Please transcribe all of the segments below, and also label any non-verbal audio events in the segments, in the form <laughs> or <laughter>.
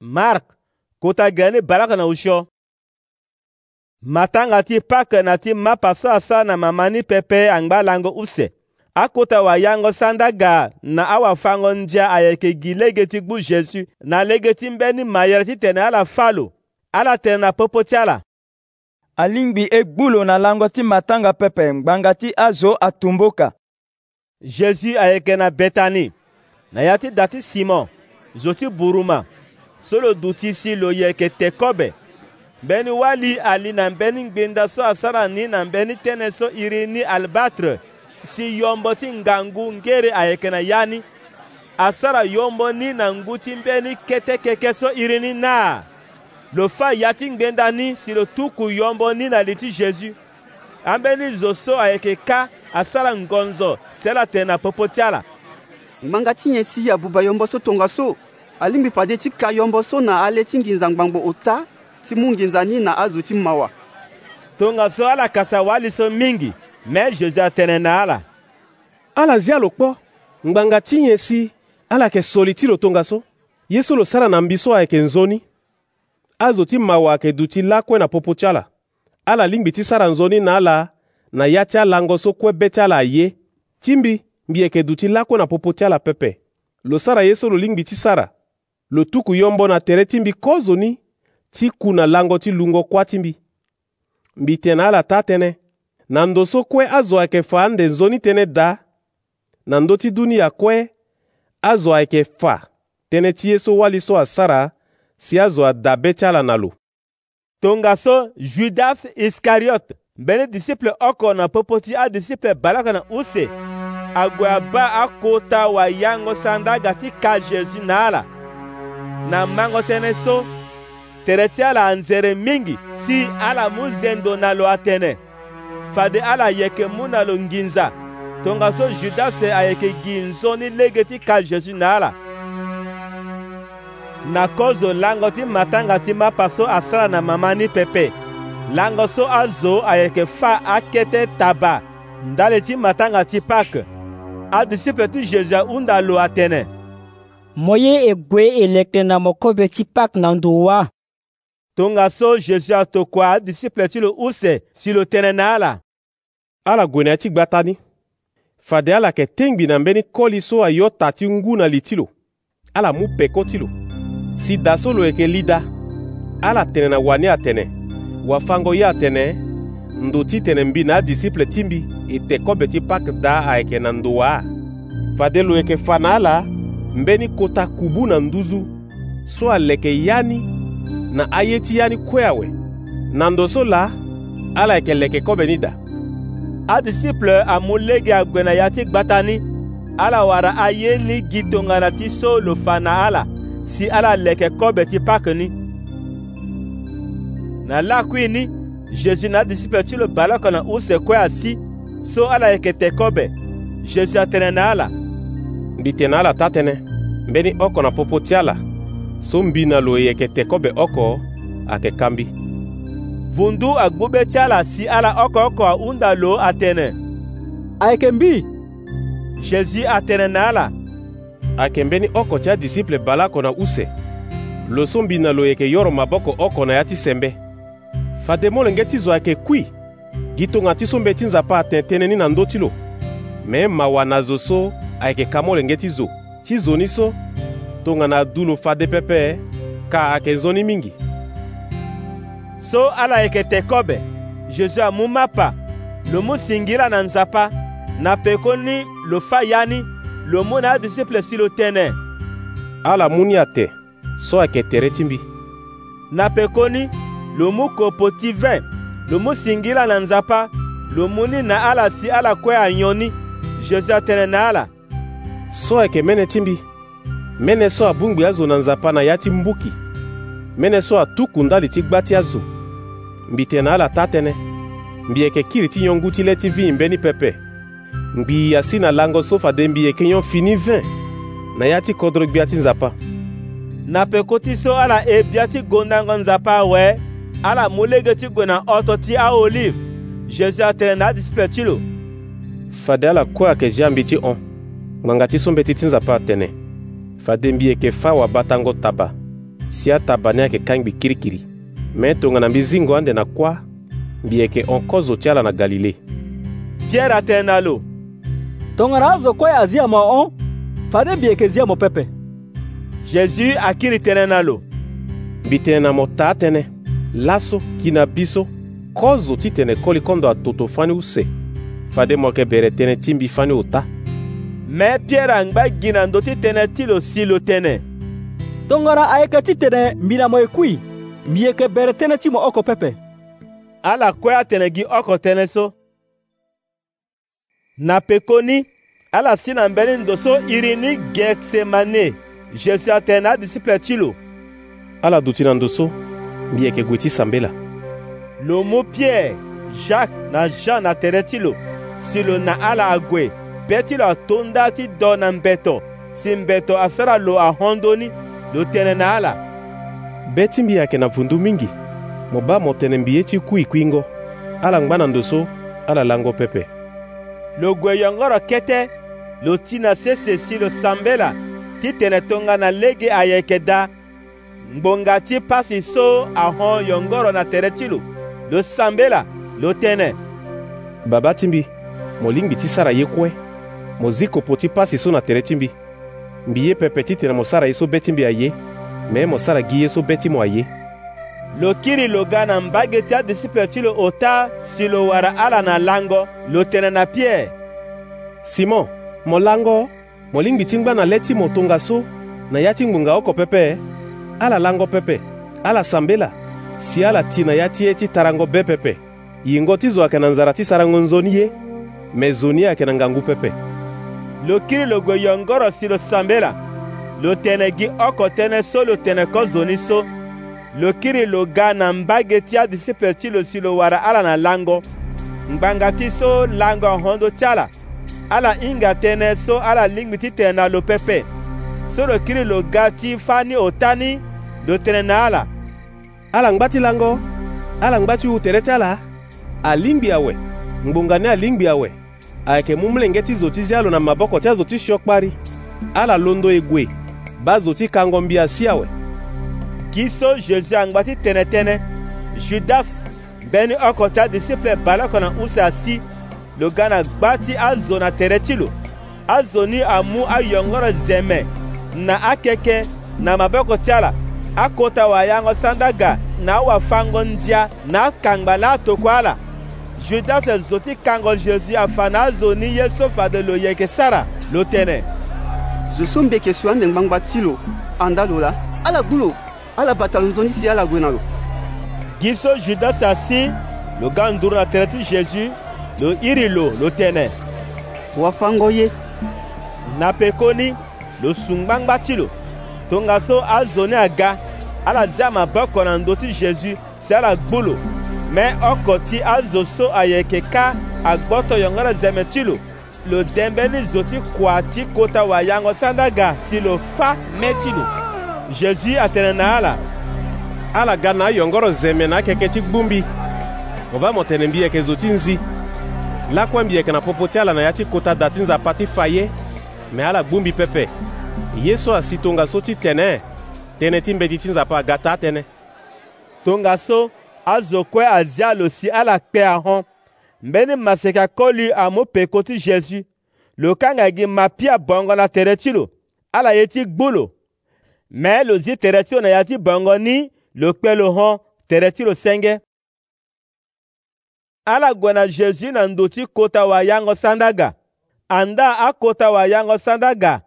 Mark kotagịa ni balak na usio matanga ti pakǝna tɩ mapa soasana mamani pɛpɛ angbalango use akota wa yango sandaga na na awafango ndia ayeke lege ti gbu jesu na lege ti mbeni mayɛrɛ titene ala falo ala tene na popo ti ala alingbi e gbu lo na lango ti matanga pepe ngbanga ti azo atumboka jésus ayeke na betani na ya ti da ti simon zo ti buruma so lo duti si lo yɛ kɛtɛ kɔbɛ bɛni wali ali na bɛni gbenda so asara ni na bɛni tɛnɛ so iri ni alibatre si yɔmbɔti ngangu ngere ayɛkɛnɛ yani asara yɔmbɔ ni na nguti bɛni kɛtɛkɛkɛ so iri ni naa lo fa yati ngbenda ni si lo tuku yɔmbɔ ni na liti jésus an bɛni zo so ayɛkɛ ka asara ngɔnzɔ sɛla tɛ na popotiala ŋmangati yɛ si abuba yɔmbɔ so tonga so alingbi pade ti ka yombo so na ale ti nginza ngbangbo ota ti mu nginza ni na azo ti mawa tongaso ala kasa wali so mingi me jésus atene na ala ala zia lo kpo ngbanga ti nyen si ala yeke soli ti lo tongaso ye so lo sara na mbi so ayeke nzoni azo ti mawa ayeke duti ti lakue na popo ti ala ala lingbi ti sara nzoni na ala na ya ti alango so kue be ti ala aye ti mbi mbi yeke duti lakue na popo ti ala pepe lo sara ye so lo lingbi ti sara lo tuku yombo na tere ti mbi ni ti ku na lango ti lungo kuâ ti mbi mbi tene ala ta tënë na ndo so kue azo ayeke fa ndenzo ni tënë dā na ndö ti dunia kue azo ayeke fa tënë ti ye so wali so asara si azo adabe ti ala na lo tongaso judas iskariote mbeni disiple oko na popo ti adisiple balaka na use ague abâ akota awanyango sandaga ti ka jésus na ala na mmango tënë so tere ti ala anzere mingi si ala mu nzendo na lo atënë fade ala yeke mu na lo nginza tongaso judase ayeke gi nzoni lege ti ka jésus na ala na kozo lango ti matanga ti mapa so asara na mama ni pepe lango so azo ayeke fâ akete taba ndali ti matanga ti pâke adisiple ti jésus ahunda lo atene Moye egwe elekte na mokobe ti pak na ndo wa. Tonga so Jésus atokua disiple ti lo use si lo tënë na ala. Ala gue na ya ti gba tani. Fade ala yeke tengbi na mbeni koli so ayo ta ti ngu na li ti lo ala mu peko ti lo si da so lo yeke lida ala tene na wani atene wafango ye atene ndo ti tene mbi na adisiple ti mbi e tene kobe ti pâke da ayeke na ndo wâ fade lo yeke fa na ala mbeni kota kubu na nduzu so aleke yani na aye ti yani kue awe na ndo so la ala yeke leke kobeni da adisiple amu lege agbe na ya ti gbata ni ala wara aye ni gi tongana ti so lo fa na ala si ala leke kobe ti pâke ni na lakui ni jésus na adisiple ti lo baloko na use kue asi so ala yeke te kobe jésus atene na ala mbitene ala tatene mbeni oko na popo ti ala so mbi na lo yeke teke obe oko ayeke kambi vundu ti ala si ala oko oko ahunda lo atene ayeke mbi jésus atene na ala ayeke mbeni oko ti adisiple balako na use lo so mbi na lo yeke yoro maboko oko na ya ti sembe fade molenge ti zo ayeke kui gi tongana ti so nzapa tënë ni na ndö ti lo me mawa na zo so ayeke ka mole nge ti zo ti zo ni so tongana dulo fade pepe ka ayeke nzoni mingi so ala yeke tene kobe jésus amu mapa lo mu singi la na nzapa na pekoni lo fâ ya ni lo mû na adisiple si lo tënë ala mû ni ate so ayeke tere ti mbi na pekoni lo mû kopo ti 20 lo mû singi la na nzapa lo mû ni na ala si ala kue anyo ni jésus atene na ala so ayeke mene ti mbi mene so abungbi azo na nzapa na ya ti mbuki mene so atuku ndali ti gba ti azo mbi tene ala ta tënë mbi yeke kiri ti nyon ngu ti le ti vi mbeni pepe ngbi ya si na lango so fade mbi yeke nyon fini 20 na ya ti kodro gbia ti nzapa na peko ti so ala e bia ti gondango nzapa awe ala mu lege ti gue na oto ti aolive jésus atene na adispe ti lo fade ala kue ayeke zia mbi ti hon ngbanga ti so mbeti ti nzapa atene fa dembie yeke fâ wabâ tango taba si ataba ni ayeke ka ngbi kirikiri me tongana mbi zingo ande na kuâ mbi yeke onkozo ti ala na galile pierre atene alo tongana azo kue azia mo hon fa dembie yeke zia mo pepe jésus akiri tënë na lo mbi tene na mo taa tënë laso gi na biso kozo ti tene koli kondo atoto fani use fade mo yeke bere tënë ti mbi fani ota me piɛre angba gina ndo titene ti lo si lo tene tongana ayeke titene mbi na mo e kui mbi yeke bere tënë ti mo oko pepe ala kue atene gi oko tënë so na pekoni ala si na mbeni ndo so iri ni getsemane zezu atene adisiple ti lo ala duti na ndo so mbi yeke gue ti sambela lo mû pierre jacques na jean na tere ti lo si lo na ala ague beti lo tondati do na mbeto si mbeto asara lo ahondoni lo tene na ala beti mbi yake na vundu mingi mo ba mo tene mbi ye ti kui kuingo ala ngba na ndo so ala lango pepe lo gue yongoro kete lo ti na sese si lo sambela ti tene tongana lege ayeke da ngbonga ti pasi so ahon yongoro na tere ti lo lo sambela lo tënë baba ti mbi mo lingbi ti sara ye kue mo ziko poti pasi so na tere ti mbi mbi ye pepe titene mo sara ye so be ti mbi aye me mo sara gi ye so be ti mo aye lo kiri lo ga na mbage ti adisiple ti lo ota si lo wara ala na lango lo tene na pierre simon mo lango mo lingbi ti ngbâ na le ti mo tongaso na ya ti ngbunga oko pepe ala lango pepe ala sambela si ala ti na ya ti ye ti tarango be pepe yingo ti zo ayeke na nzara ti sarango nzoni ye me zoni ayeke na ngangu pepe lo kiri lo gue yɔngɔrɔ si lo sambe la lo tene gi ɔkɔ tene so lo tene kɔ zoni so lo kiri lo ga na mbage tia disiple ti lo si lo wara ala na lango ngbanga ti so lango ahondo ti ala ala hinga tënë so ala lingbi titene na lo pepe so lo kiri lo ga ti fa ni ota ni lo tene na ala ala ngba ti lango ala ngba ti hu tere ti ala alingbi awe ngbonga ni alingbi awe akemumulengeti zoti zialo na maboko ti azo ti kpari. ala londo e gue ba zo ti kango mbia si awe gi so jésus angba ti tënëtënë judas mbeni oko ti adisiple bala oko na use asi lo ga na gba ti azo na tere ti lo azo ni amu ayongoro zeme na akeke na maboko ti ala akota wà yango sanda na awafango ndia na akangba la atokue ala Judas ezotikangol Jésus afana azoni ye sofade lo yeke sara lo tënë zo so mbeke so ande ngbangba ti lo anda lo la ala gbu lo ala bata lo nzoni si ala gue na lo gi so judas asi lo ga nduru na tere ti jésus lo iri lo lo tënë wafango ye na pekoni lo su ngbangba ti lo tongaso azoni aga ala zia maboko na ndö ti jésus si ala gbu lo mɛ ɔkɔti azoso ayekeka agbɔtɔ yɔngɔ ɖe zɛmɛ tsi lo lo dɛnbɛni zoti kɔati kota wa yaŋɔ sandaga si lo fa mɛti lo jesu atɛnɛ na ala ala ga na ayɔngɔrɔ zɛmɛ na akɛkɛtsi gbumbi ova mɔtɛnɛ mbi yɛkɛ zoti nzi lakuɛ mbi yɛkɛ na popoti ala na ya ti kota dati nza pati fa yɛ mɛ ala gbumbi pɛpɛ yesu asi tongaso ti tɛnɛ tɛnɛ ti mbɛ ti ti nza pa gata tɛnɛ tongaso azɔkɔe azia lo si alakpea hã mgbe ni mase kakɔli amope koti Jésus lo kangagi mapia bɔngɔ na tereti lo ala ye ti gbolo mɛ lo zi tereti na ya ti bọngọ ni lo kpe lo hã tereti lo ala gwe na jésus na ndo ti kota sandaga anda akota wayango sandaga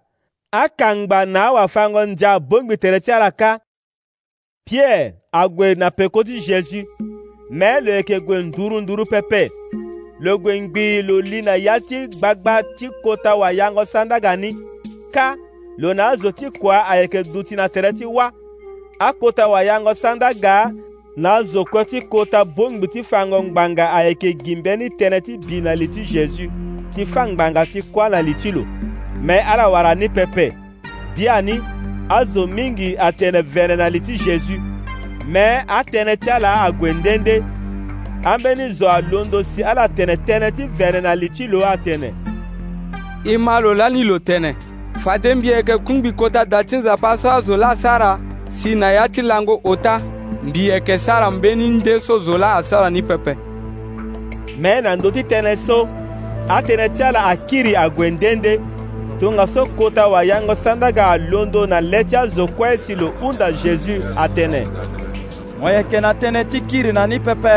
akangba na awafango ndia abongbi tere ti ala ka Pierre agwe na pekoti Jésus mais le yeke gue nduru nduru pepe lo gue ngbii lo li na ya ti gbagba ti kota wayango sandaga ni ka lo na azo ti kua ayeke du na tere ti wa akota wayango sandaga na azo kue ti kota bongbi ti fango ngbanga ayeke gi mbeni tënë ti bi na li ti jésus ti fangbanga ti kuâ na li ti lo me ala wara ni pepe bia ni Azo mingi atene vɛnɛ na liti jésus mɛ ti ala agwendende an bɛ alondo si ala atene teneti ti vɛnɛ na liti lo Atene. i ma lo la lo tɛnɛ faden kungbi kota datsinza pasɔ azɔ la sara si na ya ti lango o ta sara mbeni bɛ so zɔ la a ni pɛpɛ. na so atene ti ala akiri agwendende. tonga so kota wa yango sandaka alondo na leti azokue si lohunda jésus atënë mo yeke na tënë ti kiri na ni pepe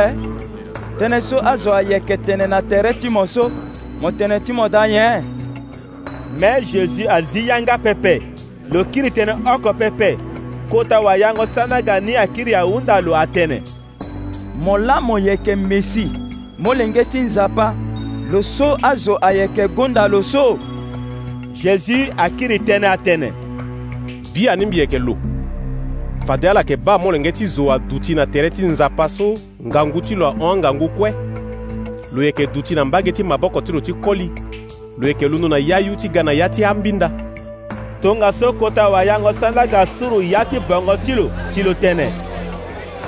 tënë so azo ayeke tene na tere ti mo so mo tene ti mo da nyen me jésus azi yanga pepe lo kiri tënë oko pepe kota wa yango sandaka ni akiri ahunda lo atënë mo laa mo yeke mesi molenge ti nzapa lo so azo ayeke gonda lo so Jésus akiri tënë tene. bi ani mbi yeke lo fade ala yeke ba molenge ti zo aduti na tere ti nzapa so ngangu ti lo ahongangu kue lo yeke duti na mbage ti maboko ti lo ti koli lo yeke lunu na ya yu ti ga na ya ti ambinda tongaso kota wayango sandanga suru ya ti bongo ti lo si lo tene.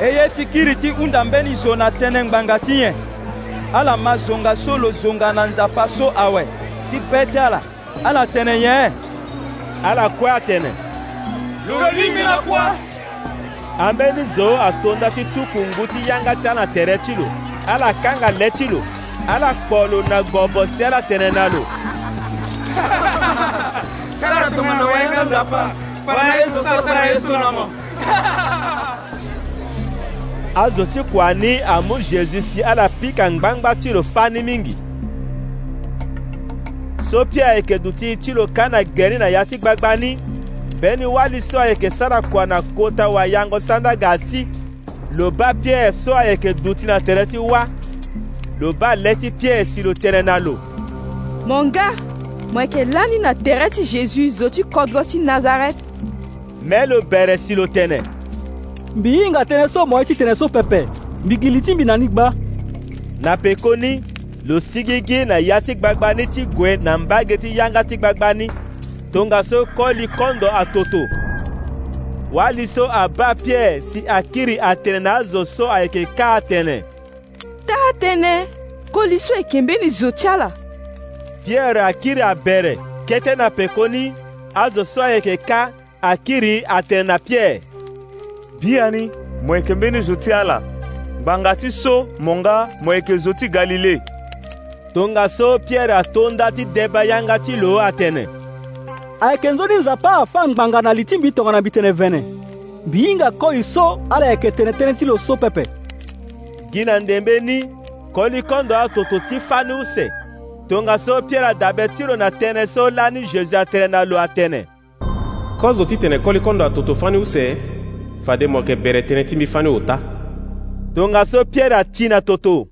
e ye ti kiri ti hunda mbeni zo na tënë ngbanga ti nyen ala mazonga so lo zonga na nzapa so awe ti be ti ala ala tene nye ala kue atene lolimi na kue ambeni zo to tuku ngu ti yanga ti ala tere ti lo ala kanga le ti lo ala kpo lo na gbombo si ala tene na lo <laughs> sara tongana wayenga nzapa fara ye so sara ye na mo <laughs> azo ti kua ni amu jésus si ala pika ngbangba ti lo fani mingi sopia ayeke duti ti lo kâ na geri na ya ti gbagba ni mbeni wali so ayeke sara kua na kota wayango sandaga asi lo ba pierre so ayeke duti na tere ti wâ lo ba lê ti pierre si lo tere na lo mo nga mo yeke lani na tere ti jésus zo ti kodro ti nazaret mê lo bere si lo tene mbi hinga tënë so mo ye ti tene so pepe mbi gili ti mbi na ni gba na pekoni lo sigigi na ya ti gbagbani ti gue na mbage ti yanga ti gbagbani tongaso koli kondo atoto wali so aba pierre si akiri atene na azo so ayeke ka atene taa atënë koli so yeke mbeni zo ti ala pierre akiri abere kete na pekoni azo so ayeke ka akiri atene na pierre bia e ni mo yeke mbeni zo ti ala ngbanga ti so mo nga e mo yeke zo ti galile tonga so pierre atonda ti deba yanga ti lo atene ayeke nzoni nzapa afâ ngbanga na li ti mbi tongana mbi tene vene mbi hinga koi so ala yeke tene tënë ti lo so pepe gi na ndembe ni koli kondo atoto ti fâ ni use tongaso pierre adabe ti lo na tënë so laa ni jésus atene na lo atene kozo ti tene koli kondo atoto fâ ni use fade mo yeke bere tënë ti mbi fâ ni ota tongaso pierre ati na toto